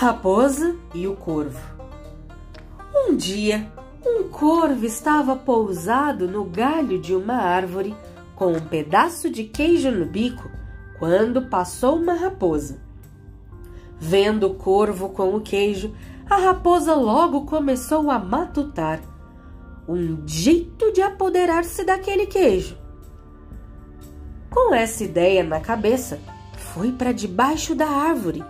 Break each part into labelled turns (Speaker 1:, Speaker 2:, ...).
Speaker 1: raposa e o corvo. Um dia, um corvo estava pousado no galho de uma árvore com um pedaço de queijo no bico quando passou uma raposa. Vendo o corvo com o queijo, a raposa logo começou a matutar. Um jeito de apoderar-se daquele queijo. Com essa ideia na cabeça, foi para debaixo da árvore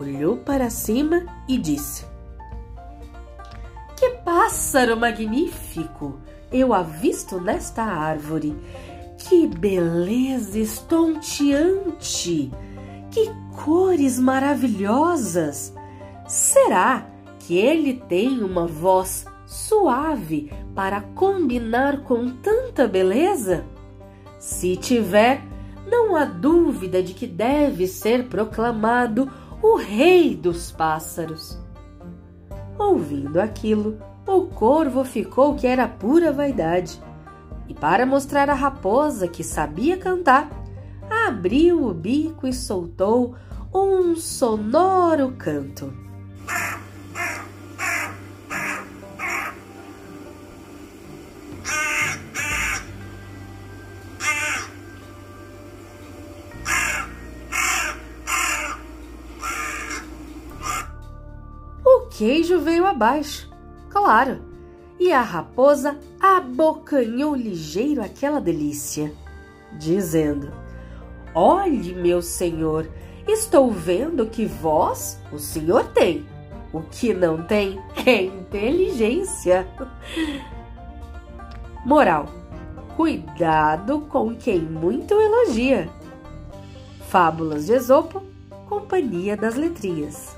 Speaker 1: olhou para cima e disse: Que pássaro magnífico! Eu avisto nesta árvore. Que beleza estonteante! Que cores maravilhosas! Será que ele tem uma voz suave para combinar com tanta beleza? Se tiver, não há dúvida de que deve ser proclamado o rei dos pássaros. Ouvindo aquilo, o corvo ficou que era pura vaidade. E para mostrar à raposa que sabia cantar, abriu o bico e soltou um sonoro canto. Queijo veio abaixo, claro, e a raposa abocanhou ligeiro aquela delícia, dizendo: Olhe, meu senhor, estou vendo que vós, o senhor tem. O que não tem é inteligência. Moral: Cuidado com quem muito elogia. Fábulas de Esopo, Companhia das Letrinhas.